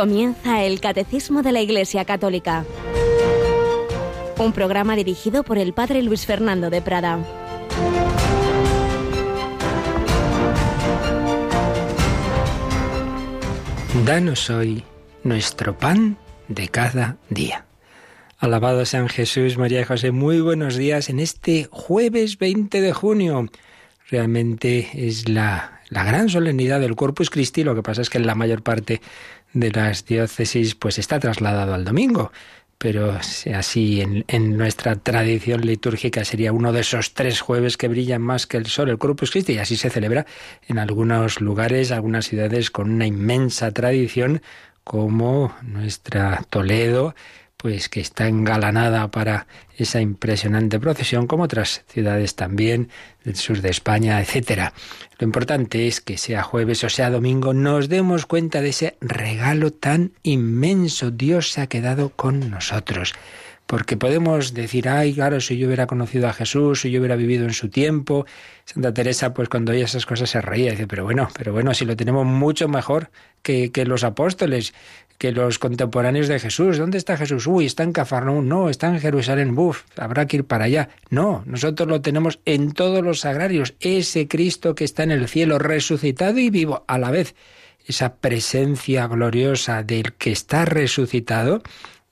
Comienza el Catecismo de la Iglesia Católica. Un programa dirigido por el Padre Luis Fernando de Prada. Danos hoy nuestro pan de cada día. Alabado sean Jesús, María y José. Muy buenos días en este jueves 20 de junio. Realmente es la, la gran solemnidad del Corpus Christi. Lo que pasa es que en la mayor parte de las diócesis pues está trasladado al domingo. Pero así en, en, nuestra tradición litúrgica sería uno de esos tres jueves que brillan más que el sol, el Corpus Christi, y así se celebra en algunos lugares, algunas ciudades con una inmensa tradición, como nuestra Toledo, pues que está engalanada para esa impresionante procesión, como otras ciudades también del sur de España, etcétera. Lo importante es que sea jueves o sea domingo, nos demos cuenta de ese regalo tan inmenso. Dios se ha quedado con nosotros. Porque podemos decir, ay, claro, si yo hubiera conocido a Jesús, si yo hubiera vivido en su tiempo. Santa Teresa, pues cuando oye esas cosas se reía. Dice, pero bueno, pero bueno, si lo tenemos mucho mejor que, que los apóstoles que los contemporáneos de Jesús. ¿Dónde está Jesús? Uy, está en Cafarnaúm. No, está en Jerusalén. Buf, habrá que ir para allá. No, nosotros lo tenemos en todos los sagrarios. Ese Cristo que está en el cielo, resucitado y vivo a la vez. Esa presencia gloriosa del que está resucitado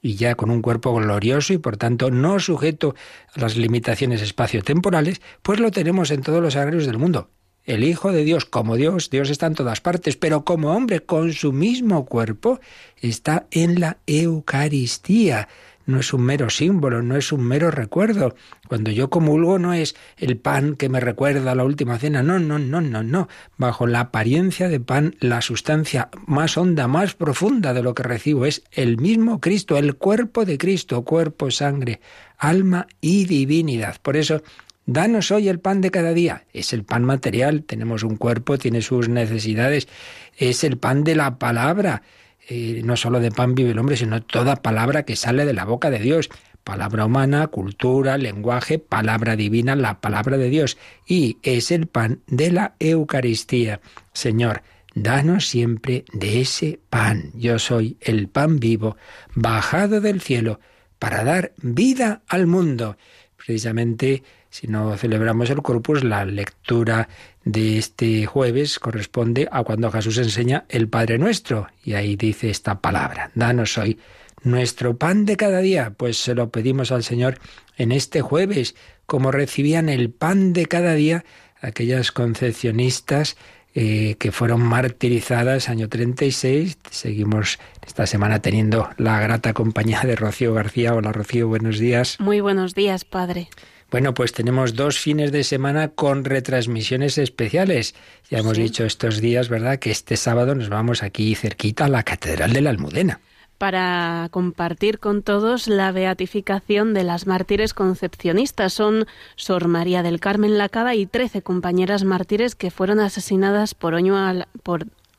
y ya con un cuerpo glorioso y por tanto no sujeto a las limitaciones espaciotemporales, pues lo tenemos en todos los sagrarios del mundo el Hijo de Dios, como Dios, Dios está en todas partes, pero como hombre, con su mismo cuerpo, está en la Eucaristía. No es un mero símbolo, no es un mero recuerdo. Cuando yo comulgo no es el pan que me recuerda la última cena, no, no, no, no, no. Bajo la apariencia de pan, la sustancia más honda, más profunda de lo que recibo es el mismo Cristo, el cuerpo de Cristo, cuerpo, sangre, alma y divinidad. Por eso Danos hoy el pan de cada día. Es el pan material, tenemos un cuerpo, tiene sus necesidades. Es el pan de la palabra. Eh, no solo de pan vive el hombre, sino toda palabra que sale de la boca de Dios. Palabra humana, cultura, lenguaje, palabra divina, la palabra de Dios. Y es el pan de la Eucaristía. Señor, danos siempre de ese pan. Yo soy el pan vivo, bajado del cielo, para dar vida al mundo. Precisamente si no celebramos el Corpus, la lectura de este jueves corresponde a cuando Jesús enseña el Padre Nuestro. Y ahí dice esta palabra, danos hoy nuestro pan de cada día. Pues se lo pedimos al Señor en este jueves, como recibían el pan de cada día aquellas concepcionistas eh, que fueron martirizadas año 36. Seguimos esta semana teniendo la grata compañía de Rocío García. Hola Rocío, buenos días. Muy buenos días, Padre. Bueno, pues tenemos dos fines de semana con retransmisiones especiales. Ya hemos dicho estos días, ¿verdad?, que este sábado nos vamos aquí cerquita a la Catedral de la Almudena para compartir con todos la beatificación de las mártires concepcionistas. Son Sor María del Carmen Lacada y trece compañeras mártires que fueron asesinadas por,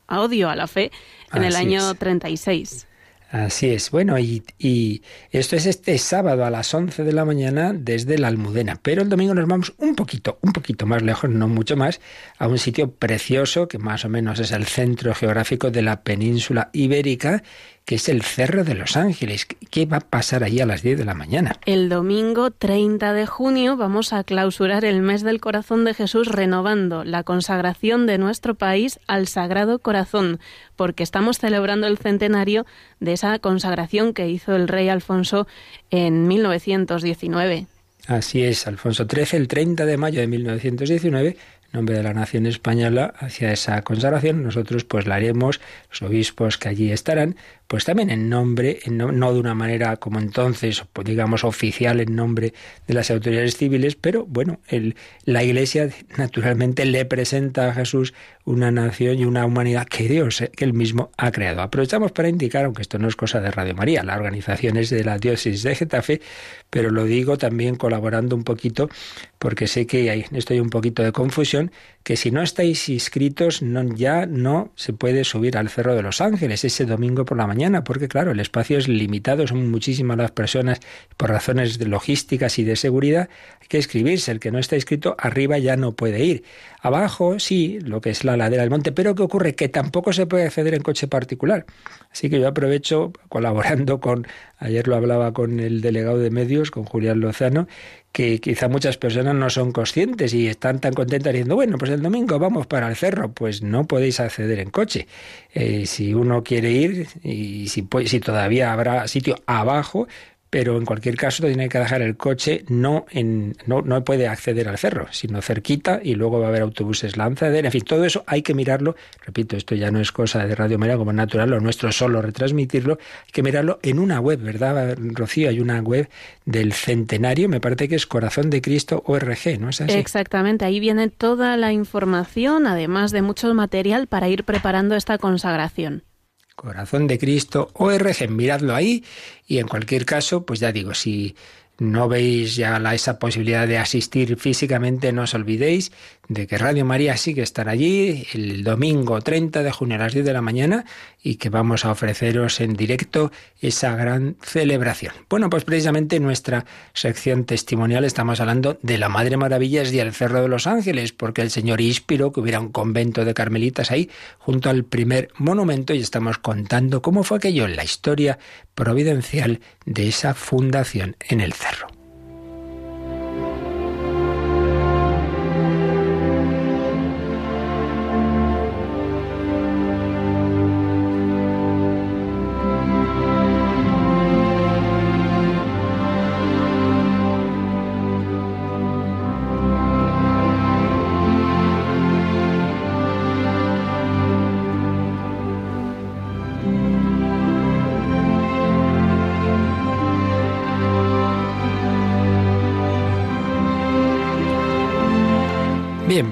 odio a la fe en el año 36. Así es. Bueno, y, y, esto es este sábado a las 11 de la mañana desde la Almudena. Pero el domingo nos vamos un poquito, un poquito más lejos, no mucho más, a un sitio precioso que más o menos es el centro geográfico de la península ibérica que es el Cerro de los Ángeles. ¿Qué va a pasar allí a las 10 de la mañana? El domingo 30 de junio vamos a clausurar el mes del corazón de Jesús renovando la consagración de nuestro país al Sagrado Corazón, porque estamos celebrando el centenario de esa consagración que hizo el rey Alfonso en 1919. Así es, Alfonso XIII, el 30 de mayo de 1919, nombre de la nación española hacia esa consagración. Nosotros pues la haremos, los obispos que allí estarán, pues también en nombre, no, de una manera como entonces, pues, digamos oficial en nombre de las autoridades civiles, pero bueno, el, la Iglesia naturalmente le presenta a Jesús una nación y una humanidad que Dios, eh, que él mismo ha creado. Aprovechamos para indicar, aunque esto no es cosa de Radio María, la organización es de la diócesis de Getafe, pero lo digo también colaborando un poquito, porque sé que hay, estoy un poquito de confusión, que si no estáis inscritos no, ya no se puede subir al Cerro de los Ángeles ese domingo por la mañana, porque claro, el espacio es limitado, son muchísimas las personas por razones logísticas y de seguridad, hay que escribirse, el que no está inscrito arriba ya no puede ir. Abajo sí, lo que es la ladera del monte, pero ¿qué ocurre? Que tampoco se puede acceder en coche particular. Así que yo aprovecho colaborando con, ayer lo hablaba con el delegado de medios, con Julián Lozano, que quizá muchas personas no son conscientes y están tan contentas diciendo, bueno, pues el domingo vamos para el cerro, pues no podéis acceder en coche. Eh, si uno quiere ir y si, si todavía habrá sitio abajo, pero en cualquier caso tiene que dejar el coche no en no, no puede acceder al cerro, sino cerquita y luego va a haber autobuses lanzadera, en fin, todo eso hay que mirarlo, repito, esto ya no es cosa de Radio María como natural, lo nuestro es solo retransmitirlo, hay que mirarlo en una web, ¿verdad, Rocío? Hay una web del centenario, me parece que es Corazón de Cristo ORG, ¿no es así? Exactamente, ahí viene toda la información, además de mucho material para ir preparando esta consagración. Corazón de Cristo, ORG, miradlo ahí y en cualquier caso, pues ya digo, si no veis ya la, esa posibilidad de asistir físicamente, no os olvidéis de que Radio María sí que estará allí el domingo 30 de junio a las 10 de la mañana y que vamos a ofreceros en directo esa gran celebración. Bueno, pues precisamente en nuestra sección testimonial estamos hablando de la Madre Maravillas y el Cerro de los Ángeles, porque el Señor inspiró que hubiera un convento de carmelitas ahí junto al primer monumento y estamos contando cómo fue aquello en la historia providencial de esa fundación en el cerro.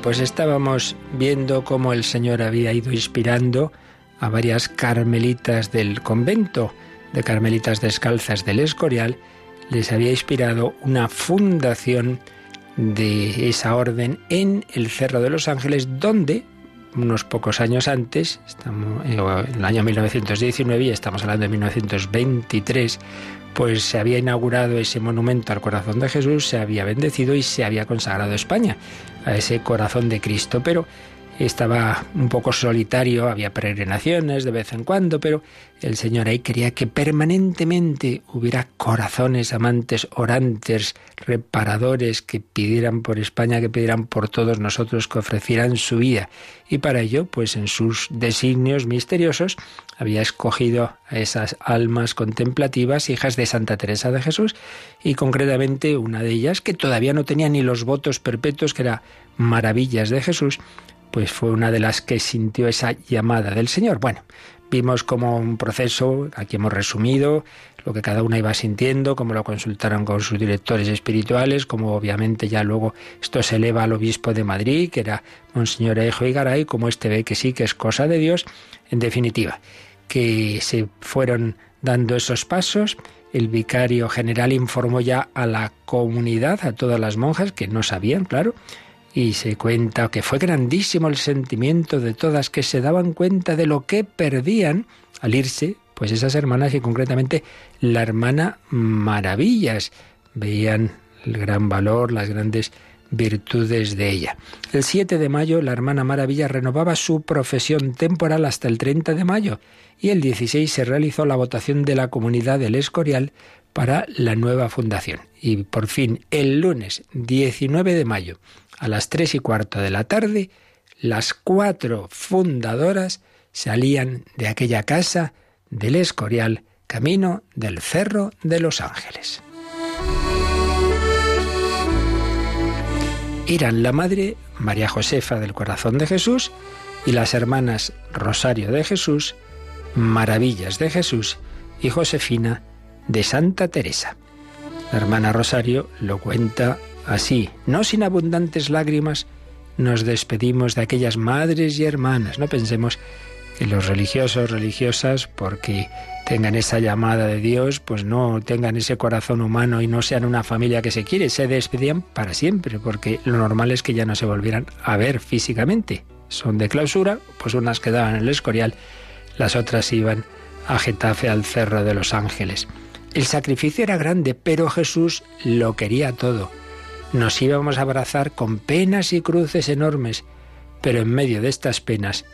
Pues estábamos viendo cómo el Señor había ido inspirando a varias carmelitas del convento de carmelitas descalzas del Escorial, les había inspirado una fundación de esa orden en el Cerro de los Ángeles, donde unos pocos años antes, estamos en el año 1919 y estamos hablando de 1923, pues se había inaugurado ese monumento al corazón de Jesús, se había bendecido y se había consagrado España a ese corazón de Cristo, pero estaba un poco solitario, había peregrinaciones de vez en cuando, pero el Señor ahí quería que permanentemente hubiera corazones amantes, orantes, reparadores, que pidieran por España, que pidieran por todos nosotros, que ofrecieran su vida. Y para ello, pues en sus designios misteriosos, había escogido a esas almas contemplativas, hijas de Santa Teresa de Jesús, y concretamente una de ellas, que todavía no tenía ni los votos perpetuos, que era Maravillas de Jesús, pues fue una de las que sintió esa llamada del Señor. Bueno, vimos como un proceso, aquí hemos resumido lo que cada una iba sintiendo, cómo lo consultaron con sus directores espirituales, como obviamente ya luego esto se eleva al obispo de Madrid, que era Monseñor Ejo y Garay, como este ve que sí que es cosa de Dios, en definitiva, que se fueron dando esos pasos, el vicario general informó ya a la comunidad, a todas las monjas que no sabían, claro, y se cuenta que fue grandísimo el sentimiento de todas que se daban cuenta de lo que perdían al irse, pues esas hermanas y concretamente la hermana Maravillas veían el gran valor, las grandes virtudes de ella. El 7 de mayo la hermana Maravilla renovaba su profesión temporal hasta el 30 de mayo y el 16 se realizó la votación de la comunidad del Escorial para la nueva fundación. Y por fin, el lunes 19 de mayo, a las tres y cuarto de la tarde, las cuatro fundadoras salían de aquella casa del Escorial, camino del Cerro de los Ángeles. Eran la madre María Josefa del Corazón de Jesús y las hermanas Rosario de Jesús, Maravillas de Jesús y Josefina de Santa Teresa. La hermana Rosario lo cuenta Así, no sin abundantes lágrimas, nos despedimos de aquellas madres y hermanas. No pensemos que los religiosos, religiosas, porque tengan esa llamada de Dios, pues no tengan ese corazón humano y no sean una familia que se quiere, se despedían para siempre, porque lo normal es que ya no se volvieran a ver físicamente. Son de clausura, pues unas quedaban en el Escorial, las otras iban a Getafe al Cerro de los Ángeles. El sacrificio era grande, pero Jesús lo quería todo nos íbamos a abrazar con penas y cruces enormes, pero en medio de estas penas,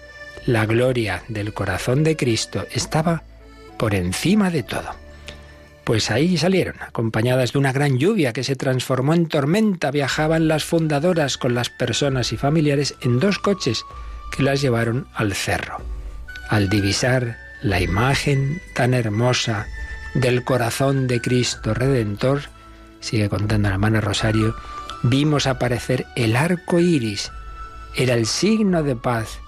la gloria del corazón de Cristo estaba por encima de todo. Pues ahí salieron, acompañadas de una gran lluvia que se transformó en tormenta, viajaban las fundadoras con las personas y familiares en dos coches que las llevaron al cerro. Al divisar la imagen tan hermosa del corazón de Cristo Redentor, sigue contando la hermana Rosario, vimos aparecer el arco iris. Era el signo de paz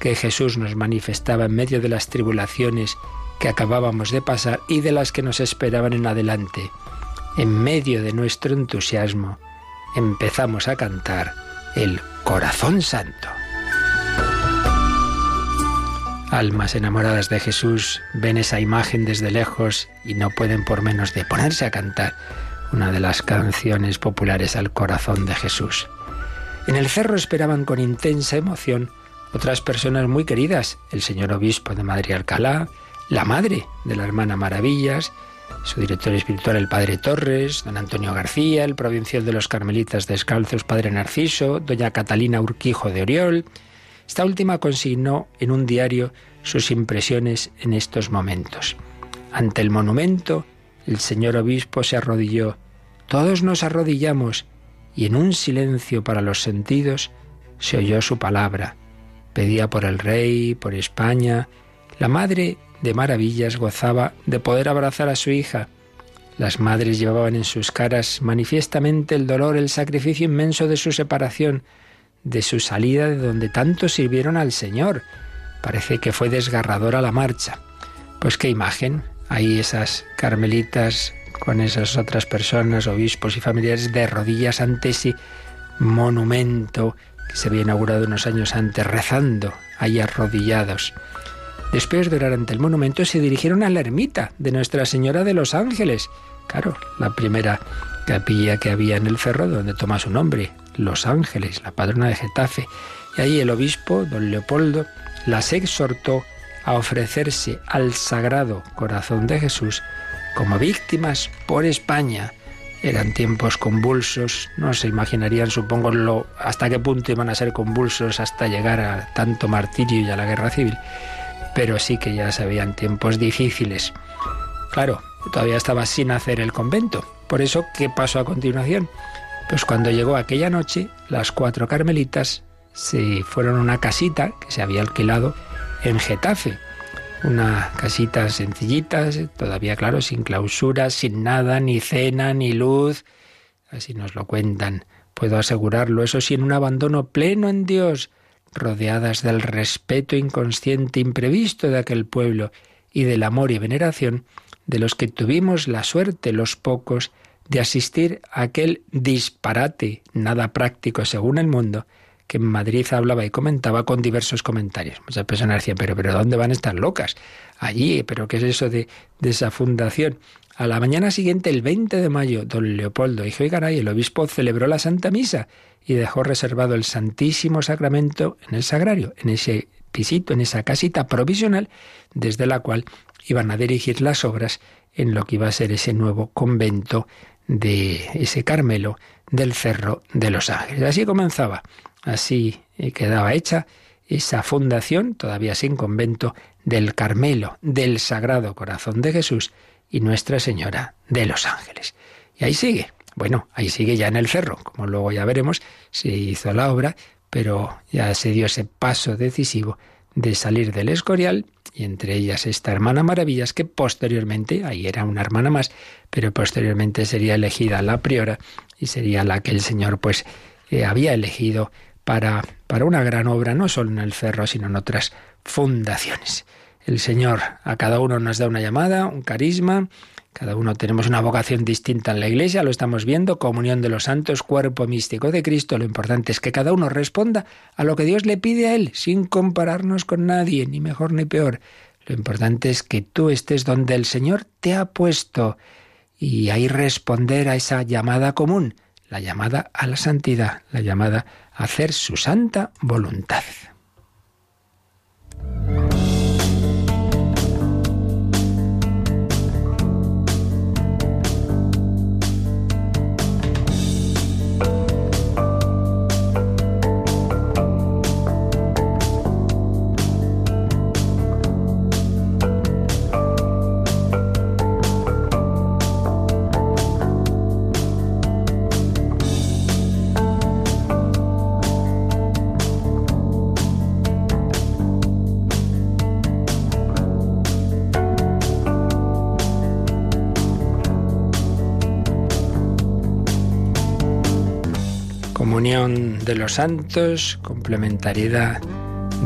que Jesús nos manifestaba en medio de las tribulaciones que acabábamos de pasar y de las que nos esperaban en adelante. En medio de nuestro entusiasmo, empezamos a cantar el Corazón Santo. Almas enamoradas de Jesús ven esa imagen desde lejos y no pueden por menos de ponerse a cantar una de las canciones populares al corazón de Jesús. En el cerro esperaban con intensa emoción otras personas muy queridas, el señor obispo de Madrid Alcalá, la madre de la hermana Maravillas, su director espiritual el padre Torres, don Antonio García, el provincial de los Carmelitas Descalzos, padre Narciso, doña Catalina Urquijo de Oriol. Esta última consignó en un diario sus impresiones en estos momentos. Ante el monumento, el señor obispo se arrodilló. Todos nos arrodillamos y en un silencio para los sentidos se oyó su palabra. Pedía por el rey, por España. La madre de maravillas gozaba de poder abrazar a su hija. Las madres llevaban en sus caras manifiestamente el dolor, el sacrificio inmenso de su separación, de su salida de donde tanto sirvieron al Señor. Parece que fue desgarradora la marcha. Pues qué imagen, ahí esas carmelitas con esas otras personas, obispos y familiares de rodillas ante ese monumento que se había inaugurado unos años antes, rezando, ahí arrodillados. Después de orar ante el monumento, se dirigieron a la ermita de Nuestra Señora de los Ángeles. Claro, la primera capilla que había en el cerro donde toma su nombre, Los Ángeles, la padrona de Getafe. Y ahí el obispo, don Leopoldo, las exhortó a ofrecerse al Sagrado Corazón de Jesús como víctimas por España. Eran tiempos convulsos, no se imaginarían, supongo, lo, hasta qué punto iban a ser convulsos hasta llegar a tanto martirio y a la guerra civil pero sí que ya se habían tiempos difíciles. Claro, todavía estaba sin hacer el convento. Por eso, ¿qué pasó a continuación? Pues cuando llegó aquella noche, las cuatro carmelitas se fueron a una casita que se había alquilado en Getafe. Una casita sencillita, todavía claro, sin clausura, sin nada, ni cena, ni luz. Así nos lo cuentan. Puedo asegurarlo, eso sí, en un abandono pleno en Dios, rodeadas del respeto inconsciente imprevisto de aquel pueblo y del amor y veneración de los que tuvimos la suerte, los pocos, de asistir a aquel disparate, nada práctico según el mundo, que en Madrid hablaba y comentaba con diversos comentarios. Muchas personas decían, pero, pero ¿dónde van estas locas? Allí, pero ¿qué es eso de, de esa fundación? A la mañana siguiente, el 20 de mayo, don Leopoldo y Garay, el obispo, celebró la Santa Misa y dejó reservado el Santísimo Sacramento en el sagrario, en ese pisito, en esa casita provisional, desde la cual iban a dirigir las obras en lo que iba a ser ese nuevo convento de ese Carmelo del Cerro de los Ángeles. Así comenzaba, así eh, quedaba hecha esa fundación, todavía sin convento, del Carmelo, del Sagrado Corazón de Jesús y Nuestra Señora de los Ángeles. Y ahí sigue, bueno, ahí sigue ya en el cerro, como luego ya veremos, se hizo la obra, pero ya se dio ese paso decisivo de salir del Escorial y entre ellas esta hermana Maravillas que posteriormente, ahí era una hermana más, pero posteriormente sería elegida la priora y sería la que el Señor pues eh, había elegido para, para una gran obra, no solo en el cerro, sino en otras fundaciones. El Señor a cada uno nos da una llamada, un carisma, cada uno tenemos una vocación distinta en la Iglesia, lo estamos viendo, comunión de los santos, cuerpo místico de Cristo. Lo importante es que cada uno responda a lo que Dios le pide a Él, sin compararnos con nadie, ni mejor ni peor. Lo importante es que tú estés donde el Señor te ha puesto y ahí responder a esa llamada común, la llamada a la santidad, la llamada a hacer su santa voluntad. Comunión de los santos, complementariedad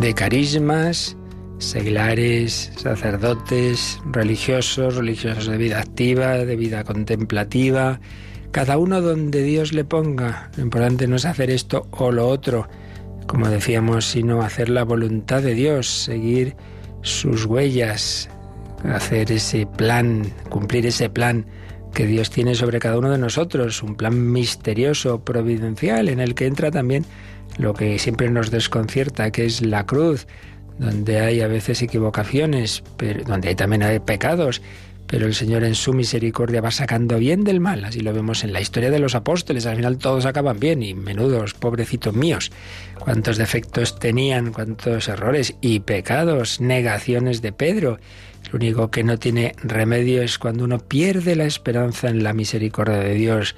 de carismas, seglares, sacerdotes, religiosos, religiosos de vida activa, de vida contemplativa, cada uno donde Dios le ponga. Lo importante no es hacer esto o lo otro, como decíamos, sino hacer la voluntad de Dios, seguir sus huellas, hacer ese plan, cumplir ese plan que Dios tiene sobre cada uno de nosotros, un plan misterioso, providencial, en el que entra también lo que siempre nos desconcierta, que es la cruz, donde hay a veces equivocaciones, pero donde hay también hay pecados, pero el Señor en su misericordia va sacando bien del mal, así lo vemos en la historia de los apóstoles, al final todos acaban bien y menudos, pobrecitos míos, cuántos defectos tenían, cuántos errores y pecados, negaciones de Pedro. Lo único que no tiene remedio es cuando uno pierde la esperanza en la misericordia de Dios,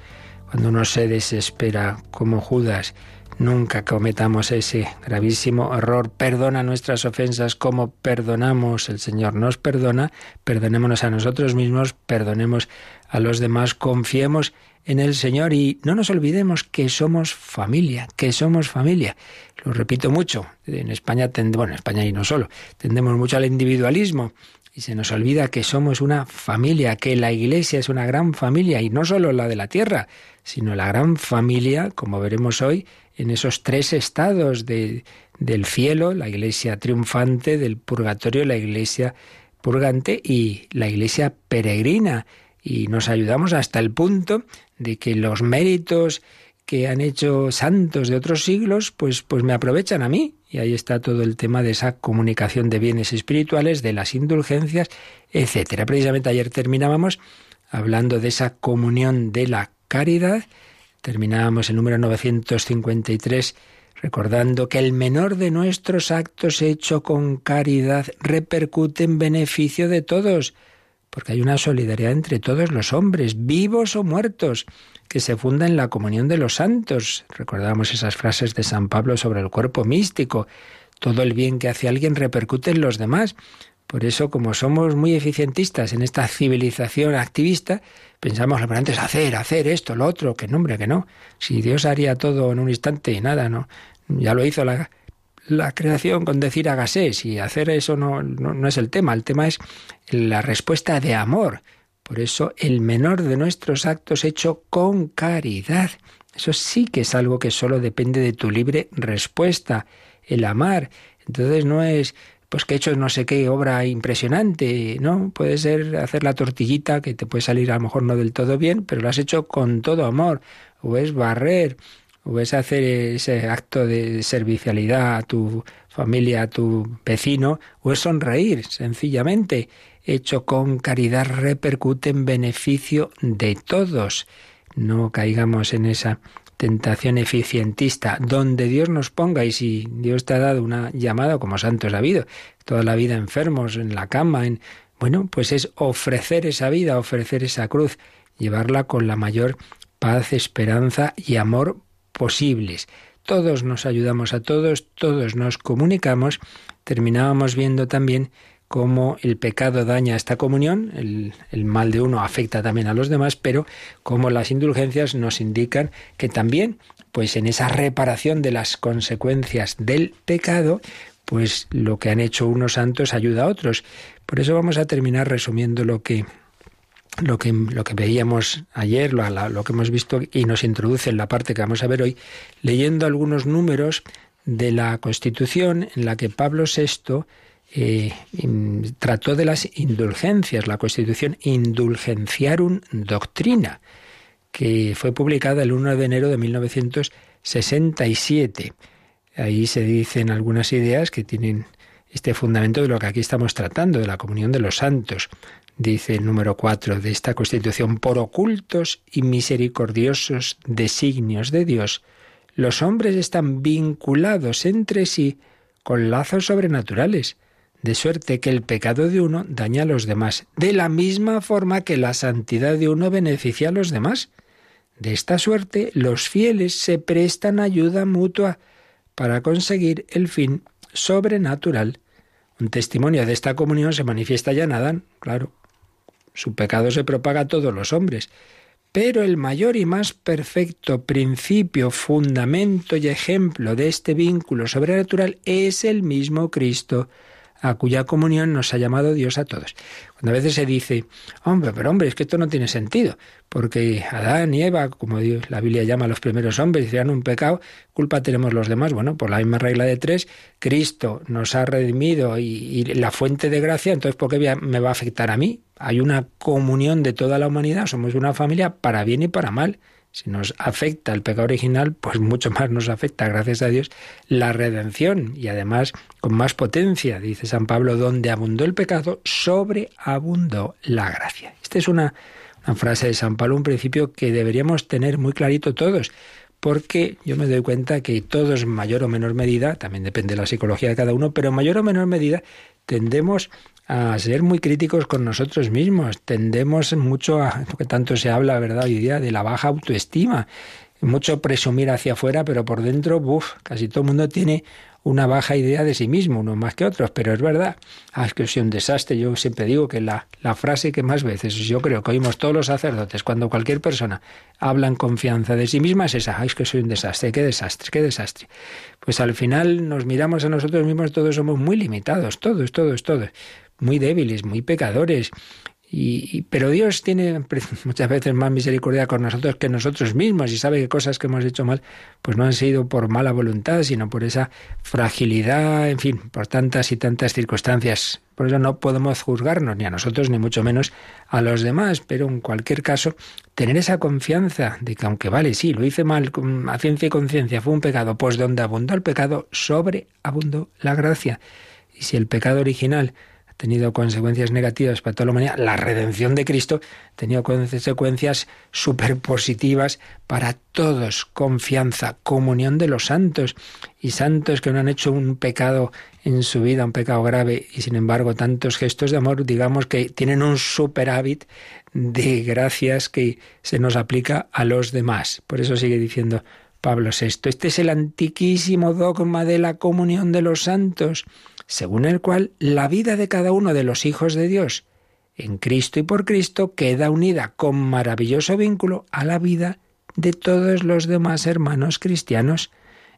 cuando uno se desespera como Judas. Nunca cometamos ese gravísimo error. Perdona nuestras ofensas como perdonamos. El Señor nos perdona. Perdonémonos a nosotros mismos, perdonemos a los demás, confiemos en el Señor y no nos olvidemos que somos familia, que somos familia. Lo repito mucho. En España, bueno, en España y no solo, tendemos mucho al individualismo y se nos olvida que somos una familia, que la Iglesia es una gran familia y no solo la de la tierra, sino la gran familia, como veremos hoy, en esos tres estados de, del cielo, la Iglesia triunfante, del purgatorio, la Iglesia purgante y la Iglesia peregrina. Y nos ayudamos hasta el punto de que los méritos que han hecho santos de otros siglos, pues, pues me aprovechan a mí. Y ahí está todo el tema de esa comunicación de bienes espirituales, de las indulgencias, etcétera. Precisamente ayer terminábamos hablando de esa comunión de la caridad. Terminábamos el número 953 recordando que el menor de nuestros actos hecho con caridad repercute en beneficio de todos, porque hay una solidaridad entre todos los hombres, vivos o muertos que se funda en la comunión de los santos. Recordamos esas frases de San Pablo sobre el cuerpo místico. Todo el bien que hace alguien repercute en los demás. Por eso, como somos muy eficientistas en esta civilización activista, pensamos lo importante es hacer, hacer esto, lo otro, que nombre, que no. Si Dios haría todo en un instante y nada, ¿no? Ya lo hizo la, la creación con decir hágase, si hacer eso no, no es el tema, el tema es la respuesta de amor. Por eso el menor de nuestros actos hecho con caridad. Eso sí que es algo que solo depende de tu libre respuesta, el amar. Entonces no es pues que he hecho no sé qué obra impresionante, ¿no? Puede ser hacer la tortillita que te puede salir a lo mejor no del todo bien, pero lo has hecho con todo amor, o es barrer, o es hacer ese acto de servicialidad a tu familia, a tu vecino, o es sonreír sencillamente hecho con caridad repercute en beneficio de todos. No caigamos en esa tentación eficientista, donde Dios nos ponga, y si Dios te ha dado una llamada, como santos ha habido, toda la vida enfermos, en la cama, en bueno, pues es ofrecer esa vida, ofrecer esa cruz, llevarla con la mayor paz, esperanza y amor posibles. Todos nos ayudamos a todos, todos nos comunicamos. Terminábamos viendo también cómo el pecado daña esta comunión, el, mal de uno afecta también a los demás, pero cómo las indulgencias nos indican que también, pues en esa reparación de las consecuencias del pecado, pues lo que han hecho unos santos ayuda a otros. Por eso vamos a terminar resumiendo lo que lo que, lo que veíamos ayer, lo, lo, que hemos visto y nos introduce en la parte que vamos a ver hoy, leyendo algunos números de la Constitución en la que Pablo VI eh, trató de las indulgencias, la Constitución Indulgenciarum Doctrina, que fue publicada el 1 de enero de 1967. Ahí se dicen algunas ideas que tienen este fundamento de lo que aquí estamos tratando, de la comunión de los santos. Dice el número 4 de esta Constitución, por ocultos y misericordiosos designios de Dios, los hombres están vinculados entre sí con lazos sobrenaturales de suerte que el pecado de uno daña a los demás, de la misma forma que la santidad de uno beneficia a los demás. De esta suerte, los fieles se prestan ayuda mutua para conseguir el fin sobrenatural. Un testimonio de esta comunión se manifiesta ya en Adán, claro. Su pecado se propaga a todos los hombres, Pero el mayor y más perfecto principio, fundamento y ejemplo de este vínculo sobrenatural es el mismo Cristo, a cuya comunión nos ha llamado Dios a todos. Cuando a veces se dice, hombre, pero hombre, es que esto no tiene sentido, porque Adán y Eva, como la Biblia llama a los primeros hombres, hicieron un pecado, culpa tenemos los demás. Bueno, por la misma regla de tres, Cristo nos ha redimido y, y la fuente de gracia, entonces ¿por qué me va a afectar a mí? Hay una comunión de toda la humanidad, somos una familia para bien y para mal. Si nos afecta el pecado original, pues mucho más nos afecta, gracias a Dios, la redención y además con más potencia, dice San Pablo, donde abundó el pecado, sobreabundó la gracia. Esta es una, frase de San Pablo, un principio que deberíamos tener muy clarito todos, porque yo me doy cuenta que todos en mayor o menor medida, también depende de la psicología de cada uno, pero en mayor o menor medida tendemos a ser muy críticos con nosotros mismos. Tendemos mucho a, porque tanto se habla, ¿verdad?, hoy día de la baja autoestima. Mucho presumir hacia afuera, pero por dentro, uff, casi todo el mundo tiene una baja idea de sí mismo, unos más que otros, pero es verdad. Ah, es que soy un desastre. Yo siempre digo que la, la frase que más veces yo creo que oímos todos los sacerdotes, cuando cualquier persona habla en confianza de sí misma, es esa, es que soy un desastre, qué desastre, qué desastre. Pues al final nos miramos a nosotros mismos, todos somos muy limitados, todos, todos, todos muy débiles, muy pecadores. Y, pero Dios tiene muchas veces más misericordia con nosotros que nosotros mismos y sabe que cosas que hemos hecho mal pues no han sido por mala voluntad, sino por esa fragilidad, en fin, por tantas y tantas circunstancias. Por eso no podemos juzgarnos ni a nosotros ni mucho menos a los demás, pero en cualquier caso tener esa confianza de que aunque vale, sí, lo hice mal a ciencia y conciencia, fue un pecado, pues donde abundó el pecado, sobreabundó la gracia. Y si el pecado original tenido consecuencias negativas para toda la humanidad, la redención de Cristo ha tenido consecuencias súper positivas para todos. Confianza, comunión de los santos y santos que no han hecho un pecado en su vida, un pecado grave, y sin embargo tantos gestos de amor, digamos que tienen un superávit de gracias que se nos aplica a los demás. Por eso sigue diciendo Pablo VI, este es el antiquísimo dogma de la comunión de los santos según el cual la vida de cada uno de los hijos de Dios en Cristo y por Cristo queda unida con maravilloso vínculo a la vida de todos los demás hermanos cristianos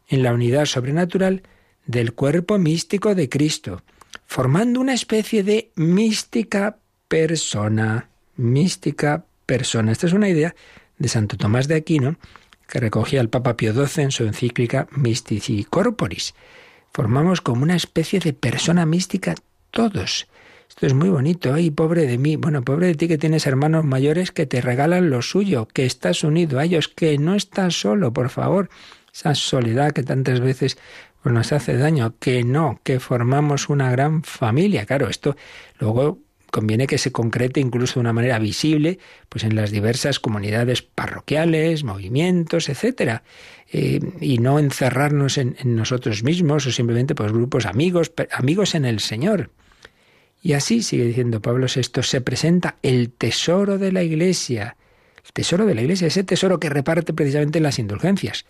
en la unidad sobrenatural del cuerpo místico de Cristo, formando una especie de mística persona, mística persona. Esta es una idea de Santo Tomás de Aquino que recogía el Papa Pío XII en su encíclica Mystici Corporis. Formamos como una especie de persona mística todos. Esto es muy bonito. Ay, pobre de mí. Bueno, pobre de ti que tienes hermanos mayores que te regalan lo suyo, que estás unido a ellos, que no estás solo, por favor. Esa soledad que tantas veces pues, nos hace daño, que no, que formamos una gran familia. Claro, esto luego conviene que se concrete incluso de una manera visible, pues en las diversas comunidades parroquiales, movimientos, etcétera, eh, y no encerrarnos en, nosotros mismos o simplemente pues grupos amigos, amigos en el Señor. Y así sigue diciendo Pablo VI, se presenta el tesoro de la Iglesia, el tesoro de la Iglesia, ese tesoro que reparte precisamente las indulgencias.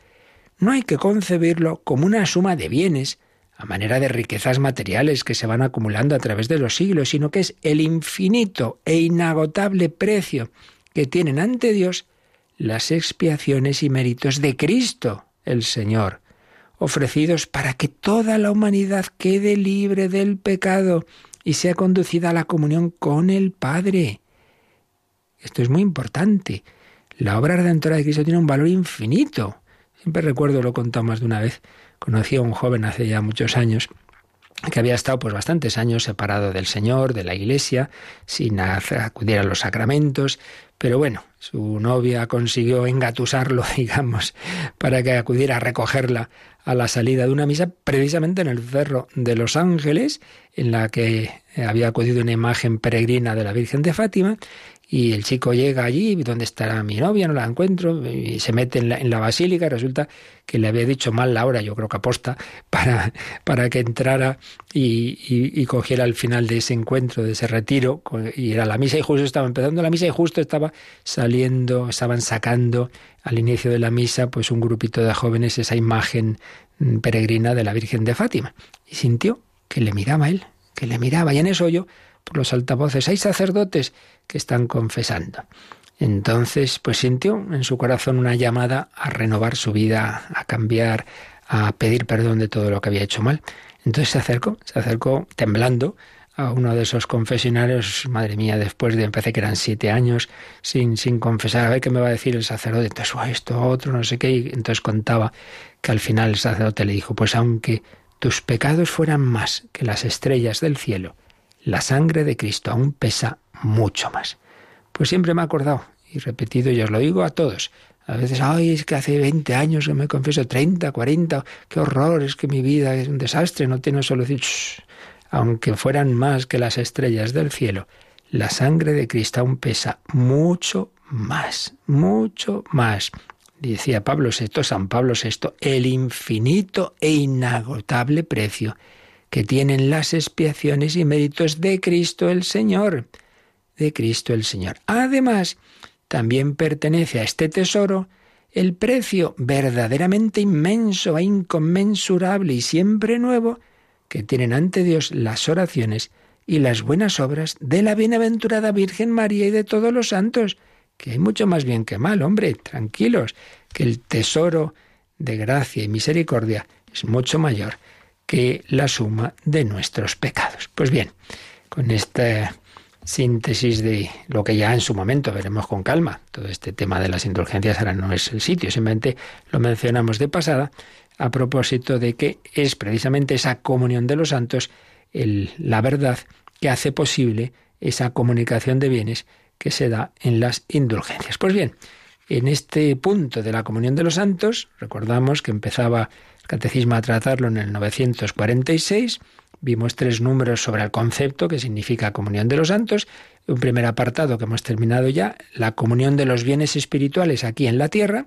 No hay que concebirlo como una suma de bienes, a manera de riquezas materiales que se van acumulando a través de los siglos, sino que es el infinito e inagotable precio que tienen ante Dios las expiaciones y méritos de Cristo, el Señor, ofrecidos para que toda la humanidad quede libre del pecado y sea conducida a la comunión con el Padre. Esto es muy importante. La obra redentora de Cristo tiene un valor infinito. Siempre recuerdo, lo he contado más de una vez, Conocí a un joven hace ya muchos años que había estado pues bastantes años separado del Señor, de la Iglesia, sin acudir a los sacramentos, pero bueno, su novia consiguió engatusarlo, digamos, para que acudiera a recogerla a la salida de una misa, precisamente en el Cerro de los Ángeles, en la que había acudido una imagen peregrina de la Virgen de Fátima, y el chico llega allí, ¿dónde estará mi novia? No la encuentro, y se mete en la, en la basílica, resulta que le había dicho mal la hora, yo creo que aposta, para, para que entrara y, y, cogiera al final de ese encuentro, de ese retiro, y era la misa, y justo estaba empezando la misa, y justo estaba saliendo, estaban sacando al inicio de la misa, pues un grupito de jóvenes esa imagen mm, peregrina de la Virgen de Fátima. Y sintió que le miraba a él, que le miraba, y en eso yo por los altavoces. Hay sacerdotes que están confesando. Entonces, pues sintió en su corazón una llamada a renovar su vida, a cambiar, a pedir perdón de todo lo que había hecho mal. Entonces se acercó, se acercó temblando a uno de esos confesionarios, madre mía, después de, empecé que eran siete años sin, sin confesar, a ver qué me va a decir el sacerdote, entonces esto, otro, no sé qué, y entonces contaba que al final el sacerdote le dijo, pues aunque tus pecados fueran más que las estrellas del cielo, la sangre de Cristo aún pesa mucho más. Pues siempre me he acordado y repetido, y os lo digo a todos. A veces, ay, es que hace 20 años que me confieso, 30, 40, qué horror, es que mi vida es un desastre, no tiene solución. Aunque fueran más que las estrellas del cielo, la sangre de Cristo aún pesa mucho más, mucho más. Decía Pablo VI, San Pablo VI, el infinito e inagotable precio que tienen las expiaciones y méritos de Cristo el Señor de Cristo el Señor. Además, también pertenece a este tesoro el precio verdaderamente inmenso e inconmensurable y siempre nuevo que tienen ante Dios las oraciones y las buenas obras de la bienaventurada Virgen María y de todos los santos, que hay mucho más bien que mal, hombre, tranquilos, que el tesoro de gracia y misericordia es mucho mayor que la suma de nuestros pecados. Pues bien, con esta síntesis de lo que ya en su momento veremos con calma. Todo este tema de las indulgencias ahora no es el sitio, simplemente lo mencionamos de pasada a propósito de que es precisamente esa comunión de los santos la verdad que hace posible esa comunicación de bienes que se da en las indulgencias. Pues bien, en este punto de la comunión de los santos, recordamos que empezaba catecismo a tratarlo en el 946, Vimos tres números sobre el concepto que significa comunión de los santos. Un primer apartado que hemos terminado ya, la comunión de los bienes espirituales aquí en la tierra.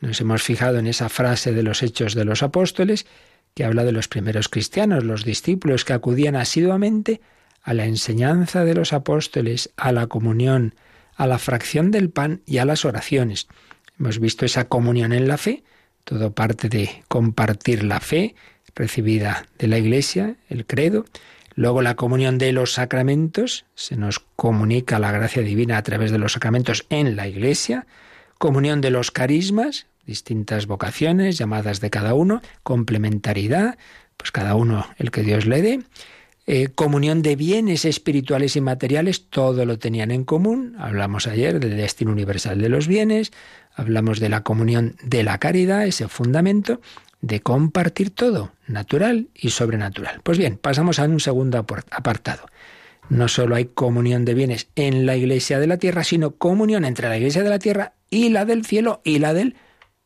Nos hemos fijado en esa frase de los hechos de los apóstoles que habla de los primeros cristianos, los discípulos que acudían asiduamente a la enseñanza de los apóstoles, a la comunión, a la fracción del pan y a las oraciones. Hemos visto esa comunión en la fe, todo parte de compartir la fe, recibida de la Iglesia, el credo, luego la comunión de los sacramentos, se nos comunica la gracia divina a través de los sacramentos en la Iglesia, comunión de los carismas, distintas vocaciones, llamadas de cada uno, complementariedad, pues cada uno el que Dios le dé, eh, comunión de bienes espirituales y materiales, todo lo tenían en común. Hablamos ayer del destino universal de los bienes, hablamos de la comunión de la caridad, ese fundamento, de compartir todo, natural y sobrenatural. Pues bien, pasamos a un segundo apartado. No solo hay comunión de bienes en la iglesia de la tierra, sino comunión entre la iglesia de la tierra y la del cielo y la del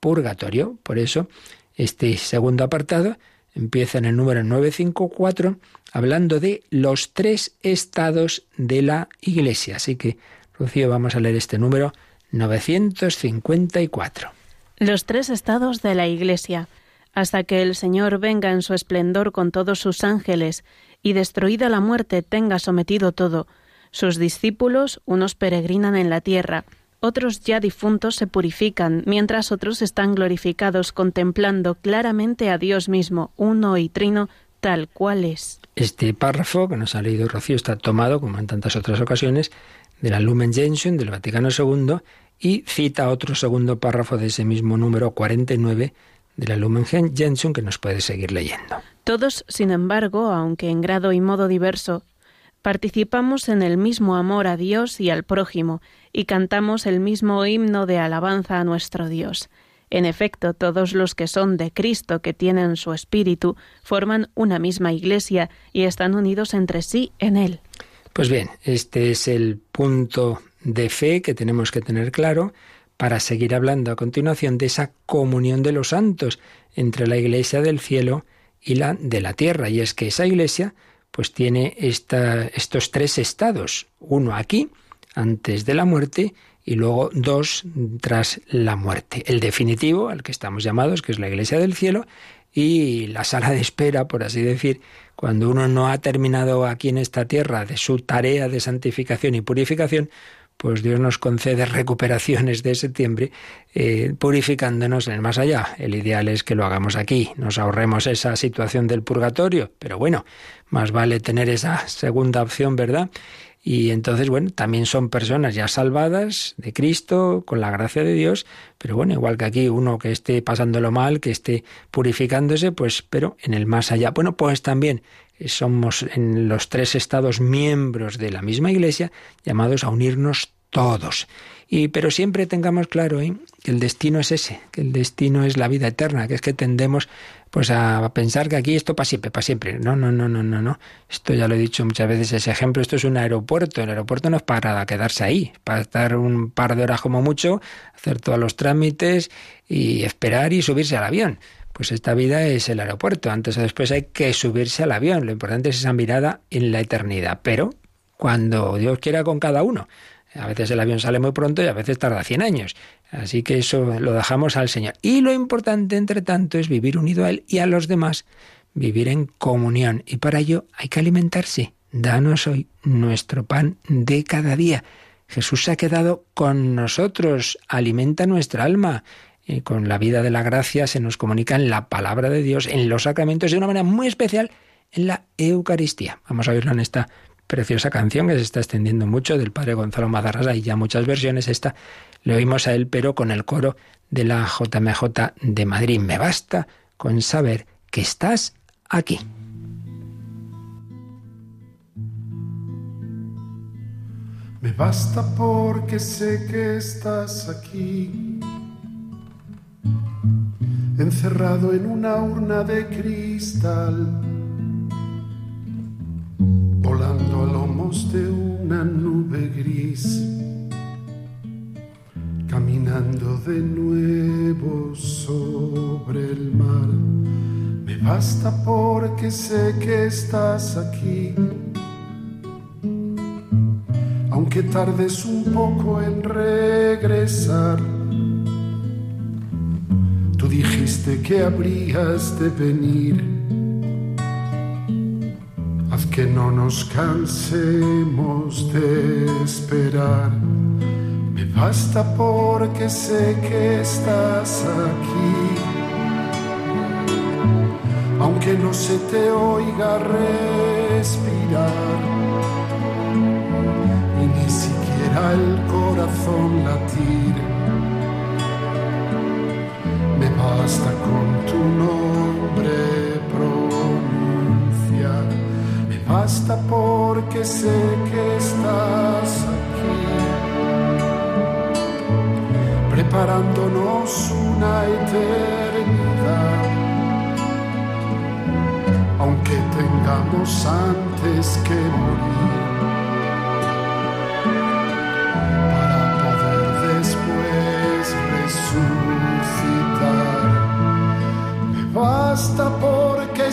purgatorio. Por eso, este segundo apartado empieza en el número 954 hablando de los tres estados de la iglesia. Así que, Rocío, vamos a leer este número 954. Los tres estados de la iglesia hasta que el Señor venga en su esplendor con todos sus ángeles y destruida la muerte tenga sometido todo. Sus discípulos, unos peregrinan en la tierra, otros ya difuntos se purifican, mientras otros están glorificados contemplando claramente a Dios mismo, uno y trino, tal cual es. Este párrafo que nos ha leído Rocío está tomado, como en tantas otras ocasiones, de la Lumen Gentium del Vaticano II y cita otro segundo párrafo de ese mismo número 49 de la Lumen Gentium que nos puede seguir leyendo. Todos, sin embargo, aunque en grado y modo diverso, participamos en el mismo amor a Dios y al prójimo y cantamos el mismo himno de alabanza a nuestro Dios. En efecto, todos los que son de Cristo, que tienen su espíritu, forman una misma iglesia y están unidos entre sí en Él. Pues bien, este es el punto de fe que tenemos que tener claro para seguir hablando a continuación de esa comunión de los santos entre la iglesia del cielo y la de la tierra. Y es que esa iglesia pues tiene esta, estos tres estados, uno aquí, antes de la muerte, y luego dos tras la muerte. El definitivo, al que estamos llamados, que es la iglesia del cielo, y la sala de espera, por así decir, cuando uno no ha terminado aquí en esta tierra de su tarea de santificación y purificación, pues Dios nos concede recuperaciones de septiembre, eh, purificándonos en el más allá. El ideal es que lo hagamos aquí, nos ahorremos esa situación del purgatorio, pero bueno, más vale tener esa segunda opción, ¿verdad? Y entonces, bueno, también son personas ya salvadas de Cristo, con la gracia de Dios, pero bueno, igual que aquí uno que esté pasándolo mal, que esté purificándose, pues, pero en el más allá. Bueno, pues también somos en los tres estados miembros de la misma Iglesia llamados a unirnos todos. Y, pero siempre tengamos claro ¿eh? que el destino es ese, que el destino es la vida eterna, que es que tendemos pues a pensar que aquí esto para siempre, para siempre. No, no, no, no, no, no. Esto ya lo he dicho muchas veces, ese ejemplo, esto es un aeropuerto. El aeropuerto no es para quedarse ahí, para estar un par de horas como mucho, hacer todos los trámites y esperar y subirse al avión. Pues esta vida es el aeropuerto. Antes o después hay que subirse al avión. Lo importante es esa mirada en la eternidad. Pero cuando Dios quiera con cada uno. A veces el avión sale muy pronto y a veces tarda 100 años. Así que eso lo dejamos al Señor. Y lo importante, entre tanto, es vivir unido a Él y a los demás, vivir en comunión. Y para ello hay que alimentarse. Danos hoy nuestro pan de cada día. Jesús se ha quedado con nosotros, alimenta nuestra alma. Y con la vida de la gracia se nos comunica en la palabra de Dios, en los sacramentos, de una manera muy especial en la Eucaristía. Vamos a verlo en esta preciosa canción que se está extendiendo mucho del padre Gonzalo Mazarrasa y ya muchas versiones. Esta le oímos a él, pero con el coro de la JMJ de Madrid. Me basta con saber que estás aquí. Me basta porque sé que estás aquí, encerrado en una urna de cristal volando a lomos de una nube gris, caminando de nuevo sobre el mar. Me basta porque sé que estás aquí, aunque tardes un poco en regresar. Tú dijiste que habrías de venir que no nos cansemos de esperar. Me basta porque sé que estás aquí. Aunque no se te oiga respirar y ni siquiera el corazón latir. Basta con tu nombre basta porque sé que estás aquí, preparándonos una eternidad, aunque tengamos antes que morir.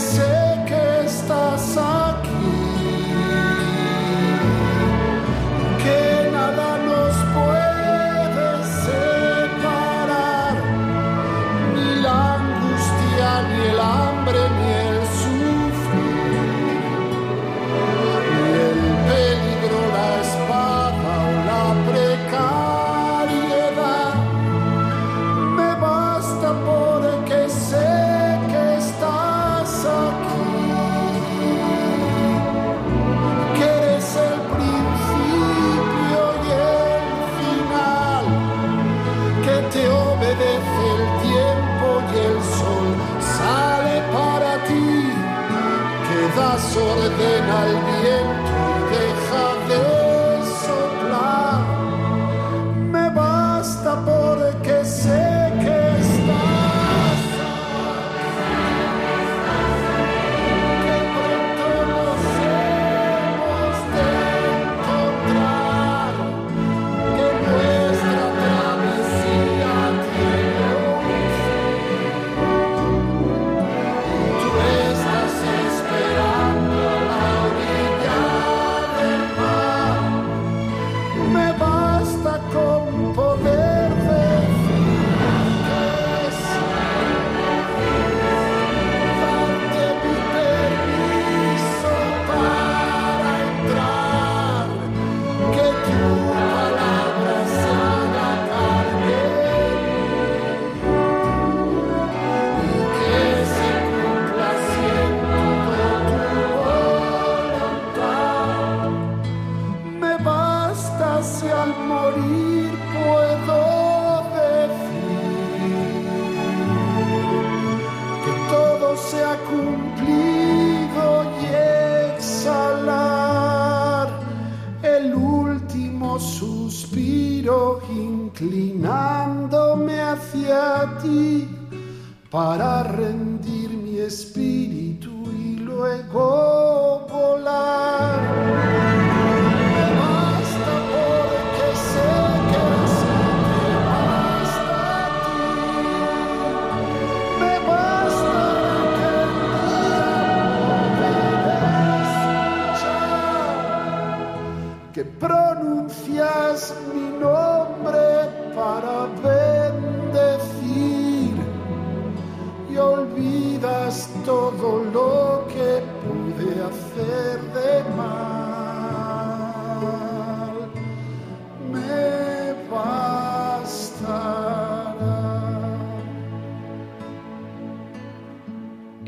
Porque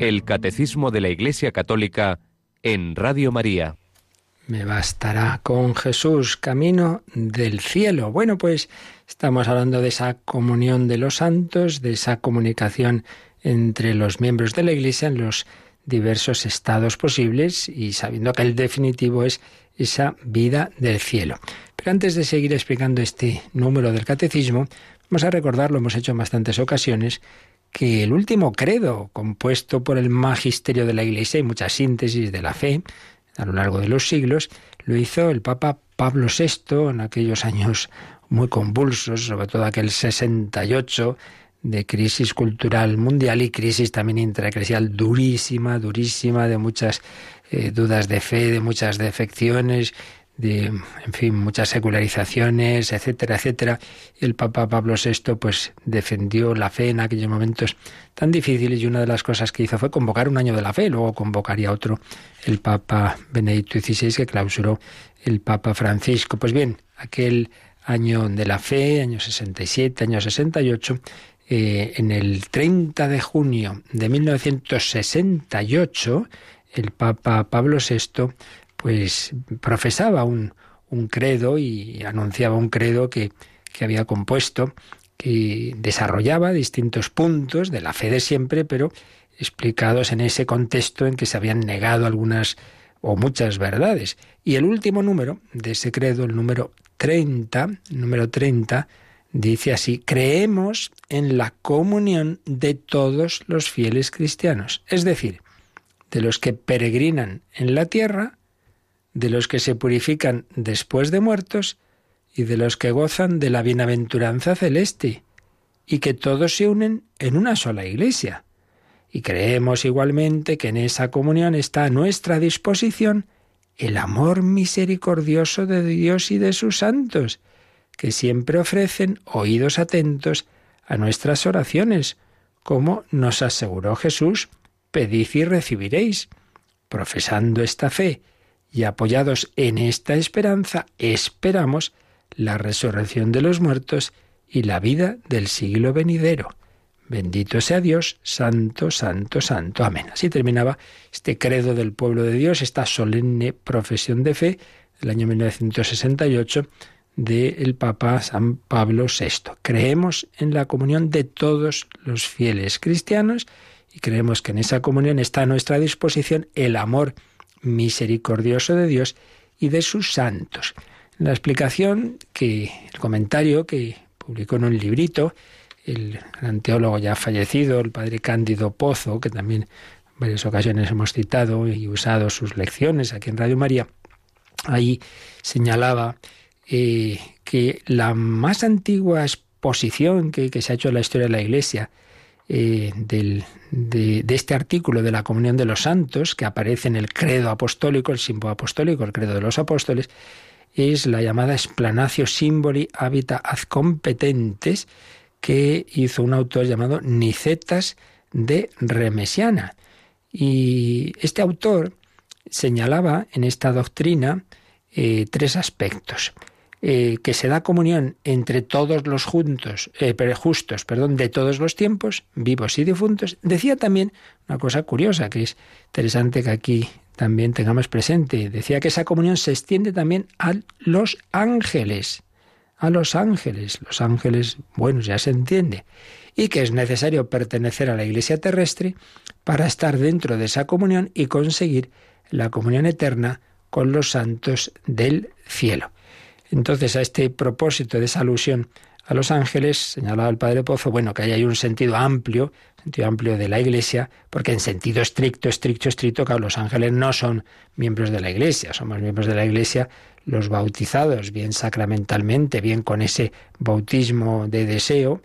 El Catecismo de la Iglesia Católica en Radio María me bastará con Jesús, camino del cielo. Bueno, pues estamos hablando de esa comunión de los santos, de esa comunicación entre los miembros de la Iglesia en los diversos estados posibles y sabiendo que el definitivo es esa vida del cielo. Pero antes de seguir explicando este número del catecismo, vamos a recordar, lo hemos hecho en bastantes ocasiones, que el último credo, compuesto por el magisterio de la Iglesia y muchas síntesis de la fe, a lo largo de los siglos, lo hizo el Papa Pablo VI en aquellos años muy convulsos, sobre todo aquel 68 de crisis cultural mundial y crisis también intraeclesial durísima, durísima, de muchas eh, dudas de fe, de muchas defecciones, de, en fin, muchas secularizaciones, etcétera, etcétera. El Papa Pablo VI, pues, defendió la fe en aquellos momentos tan difíciles y una de las cosas que hizo fue convocar un año de la fe, luego convocaría otro el Papa Benedicto XVI que clausuró el Papa Francisco. Pues bien, aquel año de la fe, año 67, año 68, eh, en el 30 de junio de 1968, el Papa Pablo VI pues profesaba un, credo y anunciaba un credo que, que había compuesto, que desarrollaba distintos puntos de la fe de siempre, pero explicados en ese contexto en que se habían negado algunas o muchas verdades. Y el último número de ese credo, el número 30, número 30, dice así, creemos en la comunión de todos los fieles cristianos, es decir, de los que peregrinan en la tierra, de los que se purifican después de muertos y de los que gozan de la bienaventuranza celeste, y que todos se unen en una sola iglesia. Y creemos igualmente que en esa comunión está a nuestra disposición el amor misericordioso de Dios y de sus santos, que siempre ofrecen oídos atentos a nuestras oraciones, como nos aseguró Jesús, pedid y recibiréis. Profesando esta fe y apoyados en esta esperanza, esperamos la resurrección de los muertos y la vida del siglo venidero. Bendito sea Dios, santo, santo, santo. Amén. Así terminaba este credo del pueblo de Dios, esta solemne profesión de fe del año 1968 del Papa San Pablo VI. Creemos en la comunión de todos los fieles cristianos y creemos que en esa comunión está a nuestra disposición el amor misericordioso de Dios y de sus santos. La explicación que el comentario que publicó en un librito el gran teólogo ya fallecido, el padre Cándido Pozo, que también en varias ocasiones hemos citado y usado sus lecciones aquí en Radio María, ahí señalaba eh, que la más antigua exposición que, se ha hecho en la historia de la Iglesia eh, de, de, este artículo de la comunión de los santos, que aparece en el credo apostólico, el símbolo apostólico, el credo de los apóstoles, es la llamada Explanatio Symboli Habita ad Competentes, que hizo un autor llamado Nicetas de Remesiana. Y este autor señalaba en esta doctrina eh, tres aspectos. Eh, que se da comunión entre todos los juntos, eh, justos, perdón, de todos los tiempos, vivos y difuntos, decía también una cosa curiosa que es interesante que aquí también tengamos presente. Decía que esa comunión se extiende también a los ángeles, a los ángeles, los ángeles buenos, ya se entiende, y que es necesario pertenecer a la iglesia terrestre para estar dentro de esa comunión y conseguir la comunión eterna con los santos del cielo. Entonces, a este propósito de esa alusión a los ángeles, señalaba el padre Pozo, bueno, que hay un sentido amplio, sentido amplio de la Iglesia, porque en sentido estricto, estricto, estricto, claro, los ángeles no son miembros de la Iglesia, somos miembros de la Iglesia los bautizados, bien sacramentalmente, bien con ese bautismo de deseo,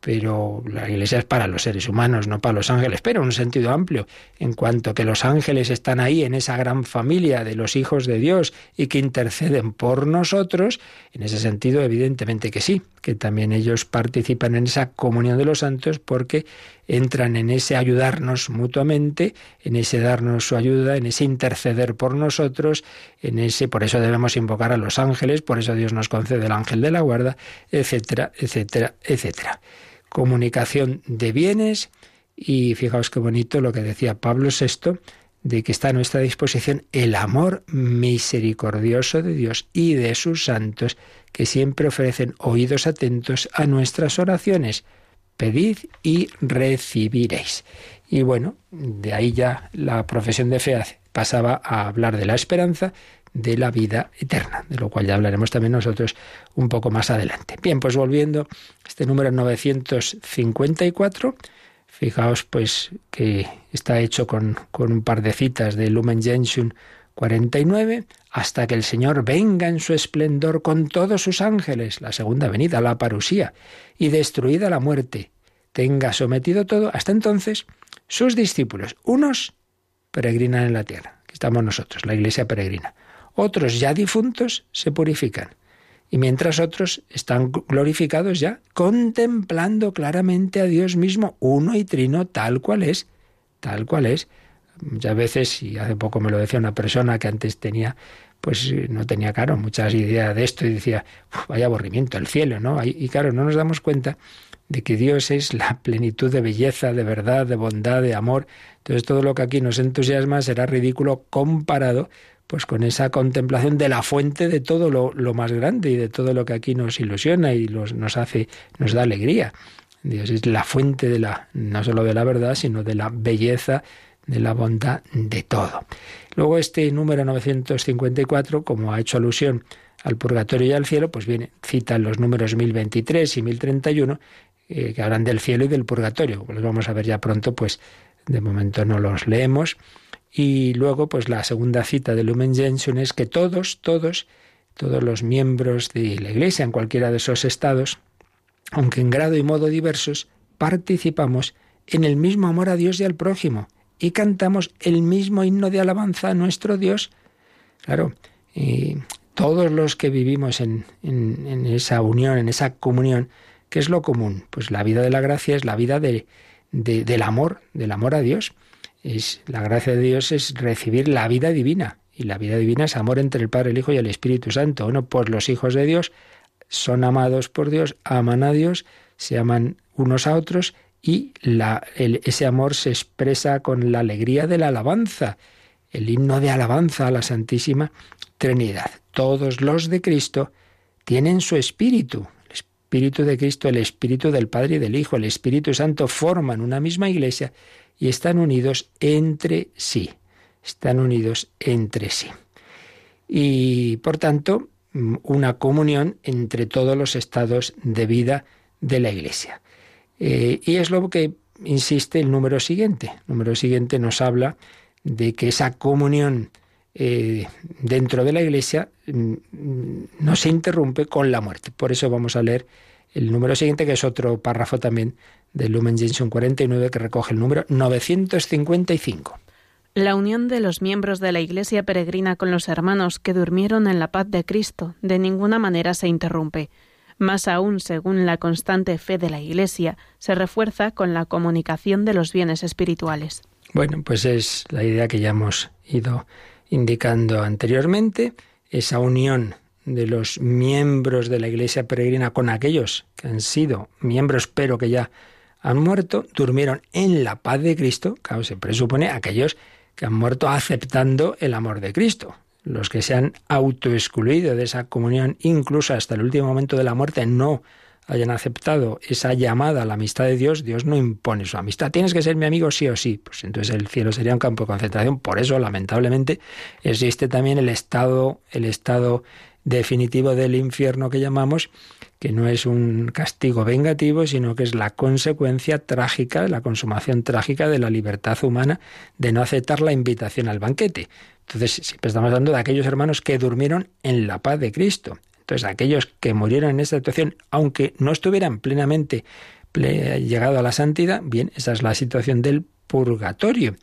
pero la iglesia es para los seres humanos, no para los ángeles, pero en un sentido amplio, en cuanto que los ángeles están ahí en esa gran familia de los hijos de Dios y que interceden por nosotros, en ese sentido evidentemente que sí, que también ellos participan en esa comunión de los santos porque entran en ese ayudarnos mutuamente, en ese darnos su ayuda, en ese interceder por nosotros, en ese por eso debemos invocar a los ángeles, por eso Dios nos concede el ángel de la guarda, etcétera, etcétera, etcétera comunicación de bienes y fijaos qué bonito lo que decía Pablo VI, de que está a nuestra disposición el amor misericordioso de Dios y de sus santos, que siempre ofrecen oídos atentos a nuestras oraciones. Pedid y recibiréis. Y bueno, de ahí ya la profesión de fe pasaba a hablar de la esperanza de la vida eterna, de lo cual ya hablaremos también nosotros un poco más adelante. Bien, pues volviendo a este número 954, fijaos pues que está hecho con, con un par de citas de Lumen Gentium 49, hasta que el Señor venga en su esplendor con todos sus ángeles, la segunda venida, la parusía, y destruida la muerte, tenga sometido todo, hasta entonces sus discípulos, unos peregrinan en la tierra, que estamos nosotros, la iglesia peregrina, otros ya difuntos se purifican. Y mientras otros están glorificados ya, contemplando claramente a Dios mismo, uno y trino, tal cual es, tal cual es. Muchas veces, y hace poco me lo decía una persona que antes tenía, pues no tenía, claro, muchas ideas de esto y decía, vaya aburrimiento, el cielo, ¿no? Y claro, no nos damos cuenta de que Dios es la plenitud de belleza, de verdad, de bondad, de amor. Entonces todo lo que aquí nos entusiasma será ridículo comparado pues con esa contemplación de la fuente de todo lo, más grande y de todo lo que aquí nos ilusiona y nos hace, nos da alegría. Dios es la fuente de la, no solo de la verdad, sino de la belleza, de la bondad de todo. Luego este número 954, como ha hecho alusión al purgatorio y al cielo, pues viene, cita los números 1023 y 1031, eh, que hablan del cielo y del purgatorio. Los vamos a ver ya pronto, pues de momento no los leemos. Y luego, pues la segunda cita de Lumen Gentium es que todos, todos, todos los miembros de la Iglesia en cualquiera de esos estados, aunque en grado y modo diversos, participamos en el mismo amor a Dios y al prójimo y cantamos el mismo himno de alabanza a nuestro Dios. Claro, y todos los que vivimos en, en, esa unión, en esa comunión, ¿qué es lo común? Pues la vida de la gracia es la vida de, del amor, del amor a Dios. Es, la gracia de Dios es recibir la vida divina. Y la vida divina es amor entre el Padre, el Hijo y el Espíritu Santo. Bueno, pues los hijos de Dios son amados por Dios, aman a Dios, se aman unos a otros y la, ese amor se expresa con la alegría de la alabanza, el himno de alabanza a la Santísima Trinidad. Todos los de Cristo tienen su espíritu. El espíritu de Cristo, el espíritu del Padre y del Hijo, el Espíritu Santo forman una misma iglesia y están unidos entre sí. Están unidos entre sí. Y por tanto, mm, una comunión entre todos los estados de vida de la Iglesia. Eh, y es lo que insiste el número siguiente. El número siguiente nos habla de que esa comunión eh, dentro de la Iglesia mm, no se interrumpe con la muerte. Por eso vamos a leer el número siguiente, que es otro párrafo también del Lumen Gentium 49 que recoge el número 955. La unión de los miembros de la Iglesia peregrina con los hermanos que durmieron en la paz de Cristo de ninguna manera se interrumpe. Más aún, según la constante fe de la Iglesia, se refuerza con la comunicación de los bienes espirituales. Bueno, pues es la idea que ya hemos ido indicando anteriormente, esa unión de los miembros de la Iglesia peregrina con aquellos que han sido miembros pero que ya han muerto, durmieron en la paz de Cristo, claro, se presupone aquellos que han muerto aceptando el amor de Cristo. Los que se han autoexcluido de esa comunión, incluso hasta el último momento de la muerte, no hayan aceptado esa llamada a la amistad de Dios, Dios no impone su amistad. Tienes que ser mi amigo sí o sí. Pues entonces el cielo sería un campo de concentración. Por eso, lamentablemente, existe también el estado, el estado definitivo del infierno que llamamos, que no es un castigo vengativo, sino que es la consecuencia trágica, la consumación trágica de la libertad humana de no aceptar la invitación al banquete. Entonces, siempre estamos hablando de aquellos hermanos que durmieron en la paz de Cristo. Entonces, aquellos que murieron en esta situación, aunque no estuvieran plenamente llegado a la santidad, bien, esa es la situación del purgatorio.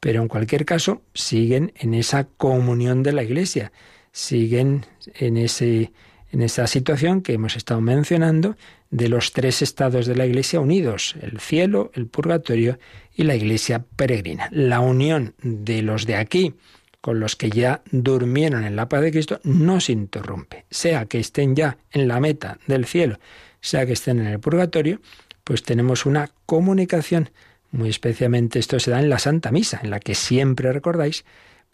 Pero en cualquier caso, siguen en esa comunión de la Iglesia, siguen en, ese, en esa situación que hemos estado mencionando de los tres estados de la Iglesia unidos, el cielo, el purgatorio y la Iglesia peregrina. La unión de los de aquí con los que ya durmieron en la paz de Cristo no se interrumpe. Sea que estén ya en la meta del cielo, sea que estén en el purgatorio, pues tenemos una comunicación. Muy especialmente esto se da en la Santa Misa, en la que siempre recordáis,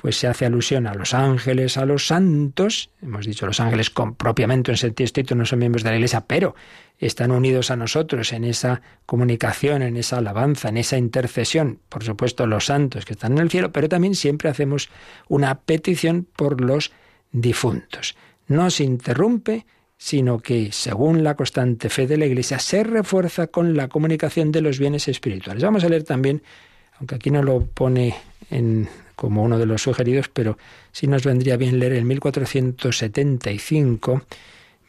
pues se hace alusión a los ángeles, a los santos. Hemos dicho los ángeles con, propiamente en sentido estricto no son miembros de la Iglesia, pero están unidos a nosotros en esa comunicación, en esa alabanza, en esa intercesión. Por supuesto, los santos que están en el cielo, pero también siempre hacemos una petición por los difuntos. No se interrumpe sino que, según la constante fe de la Iglesia, se refuerza con la comunicación de los bienes espirituales. Vamos a leer también, aunque aquí no lo pone en, como uno de los sugeridos, pero sí nos vendría bien leer el 1475.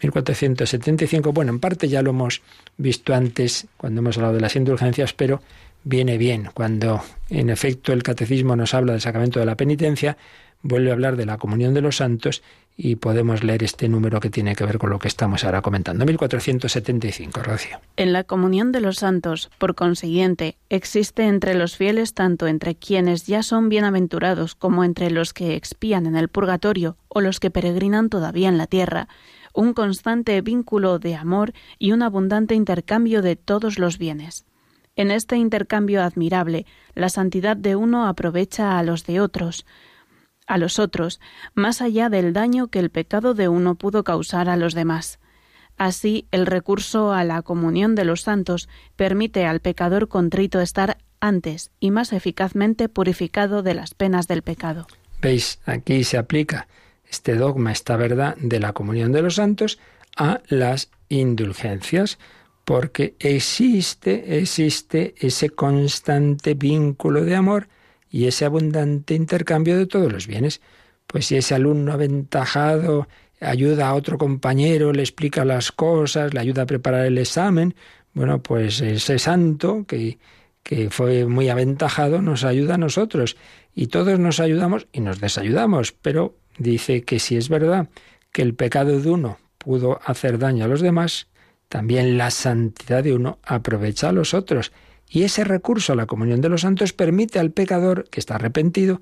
1475, bueno, en parte ya lo hemos visto antes cuando hemos hablado de las indulgencias, pero viene bien cuando en efecto el catecismo nos habla del sacramento de la penitencia, vuelve a hablar de la comunión de los santos y podemos leer este número que tiene que ver con lo que estamos ahora comentando. 1475, Rocío. En la comunión de los santos, por consiguiente, existe entre los fieles tanto entre quienes ya son bienaventurados como entre los que expían en el purgatorio o los que peregrinan todavía en la tierra, un constante vínculo de amor y un abundante intercambio de todos los bienes. En este intercambio admirable, la santidad de uno aprovecha a los de otros, a los otros, más allá del daño que el pecado de uno pudo causar a los demás. Así, el recurso a la comunión de los santos permite al pecador contrito estar antes y más eficazmente purificado de las penas del pecado. ¿Veis? Aquí se aplica este dogma, esta verdad de la comunión de los santos a las indulgencias, porque existe, existe ese constante vínculo de amor y ese abundante intercambio de todos los bienes. Pues si ese alumno aventajado ayuda a otro compañero, le explica las cosas, le ayuda a preparar el examen, bueno, pues ese santo que, que fue muy aventajado nos ayuda a nosotros. Y todos nos ayudamos y nos desayudamos, pero dice que si es verdad que el pecado de uno pudo hacer daño a los demás, también la santidad de uno aprovecha a los otros y ese recurso a la comunión de los santos permite al pecador que está arrepentido,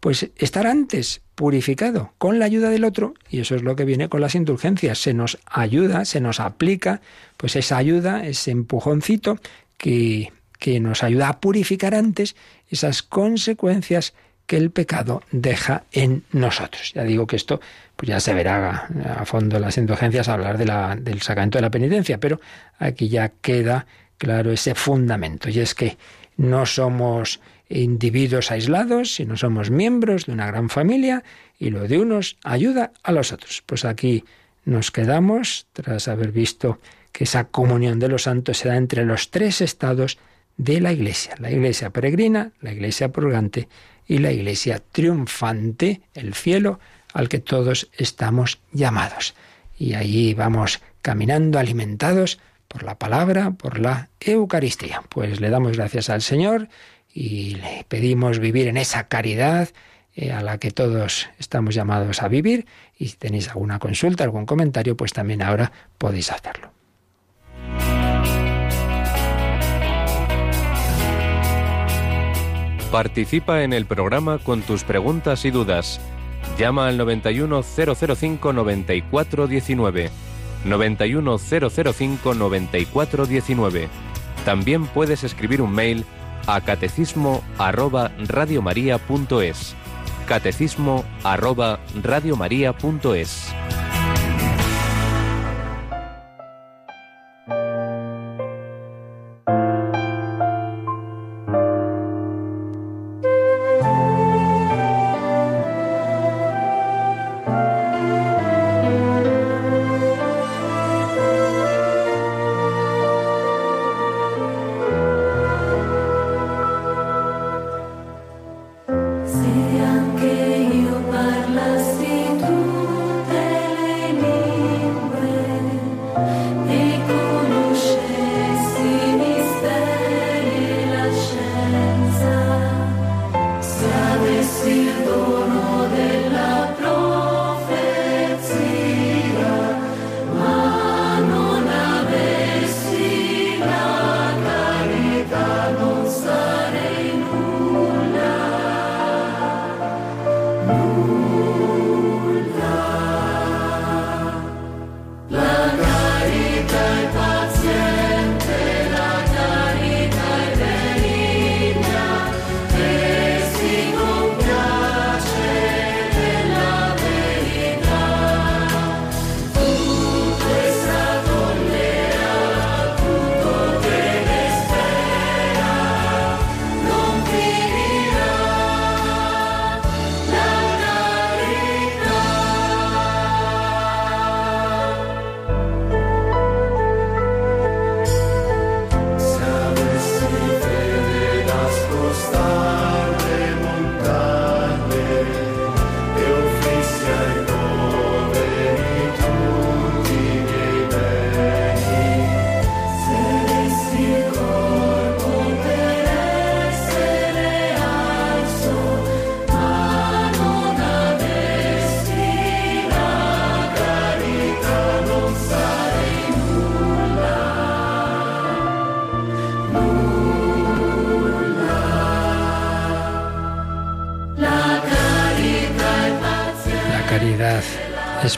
pues estar antes purificado con la ayuda del otro, y eso es lo que viene con las indulgencias, se nos ayuda, se nos aplica, pues esa ayuda, ese empujoncito que, que nos ayuda a purificar antes esas consecuencias que el pecado deja en nosotros. Ya digo que esto pues ya se verá a, fondo en las indulgencias hablar de la, del sacramento de la penitencia, pero aquí ya queda claro ese fundamento, y es que no somos individuos aislados, sino somos miembros de una gran familia y lo de unos ayuda a los otros. Pues aquí nos quedamos tras haber visto que esa comunión de los santos se da entre los tres estados de la Iglesia, la Iglesia peregrina, la Iglesia purgante y la Iglesia triunfante, el cielo al que todos estamos llamados. Y allí vamos caminando alimentados por la palabra, por la Eucaristía. Pues le damos gracias al Señor y le pedimos vivir en esa caridad eh, a la que todos estamos llamados a vivir. Y si tenéis alguna consulta, algún comentario, pues también ahora podéis hacerlo. Participa en el programa con tus preguntas y dudas. Llama al 91005 9419 910059419. También puedes escribir un mail a catecismo arroba Catecismo arroba La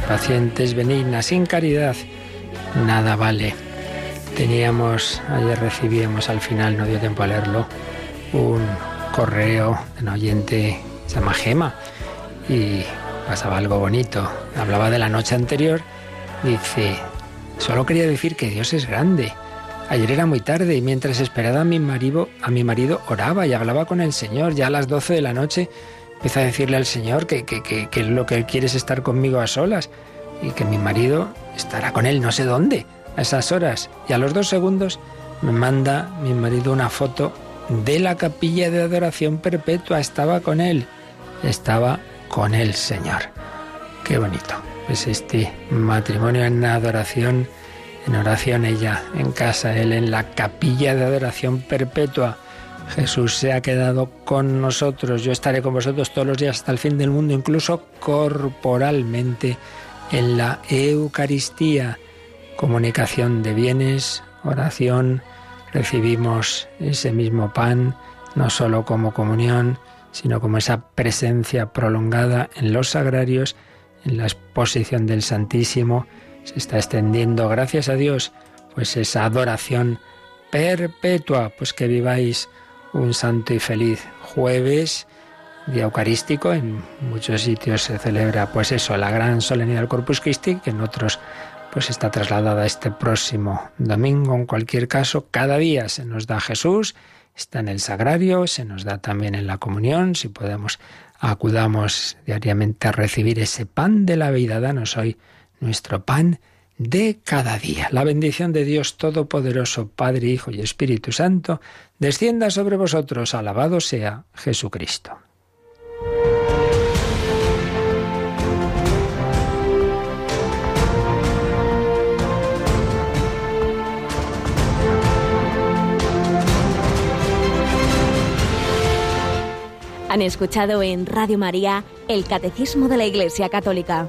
es paciente, es benigna. Sin caridad nada vale. Teníamos, ayer recibíamos al final, no dio tiempo a leerlo, un correo de un oyente, se llama Gema, y pasaba algo bonito. Hablaba de la noche anterior, dice, solo quería decir que Dios es grande. Ayer era muy tarde y mientras esperaba a mi marido, a mi marido oraba y hablaba con el Señor. Ya a las 12 de la noche empieza a decirle al Señor que, que, que, que lo que él quiere es estar conmigo a solas y que mi marido estará con él no sé dónde a esas horas. Y a los dos segundos me manda mi marido una foto de la capilla de adoración perpetua. Estaba con él, estaba con el Señor. Qué bonito. Es este matrimonio en adoración, en oración ella, en casa, él en la capilla de adoración perpetua. Jesús se ha quedado con nosotros. Yo estaré con vosotros todos los días hasta el fin del mundo, incluso corporalmente en la Eucaristía. Comunicación de bienes, oración, recibimos ese mismo pan, no solo como comunión, sino como esa presencia prolongada en los sagrarios, en la exposición del Santísimo. Se está extendiendo, gracias a Dios, pues esa adoración perpetua, pues que viváis un santo y feliz jueves, día eucarístico. En muchos sitios se celebra, pues eso, la gran solemnidad del Corpus Christi, que en otros pues está trasladada este próximo domingo. En cualquier caso, cada día se nos da Jesús, está en el sagrario, se nos da también en la comunión, si podemos acudamos diariamente a recibir ese pan de la vida, danos hoy nuestro pan de cada día. La bendición de Dios Todopoderoso, Padre, Hijo y Espíritu Santo, descienda sobre vosotros. Alabado sea Jesucristo. Han escuchado en Radio María el Catecismo de la Iglesia Católica,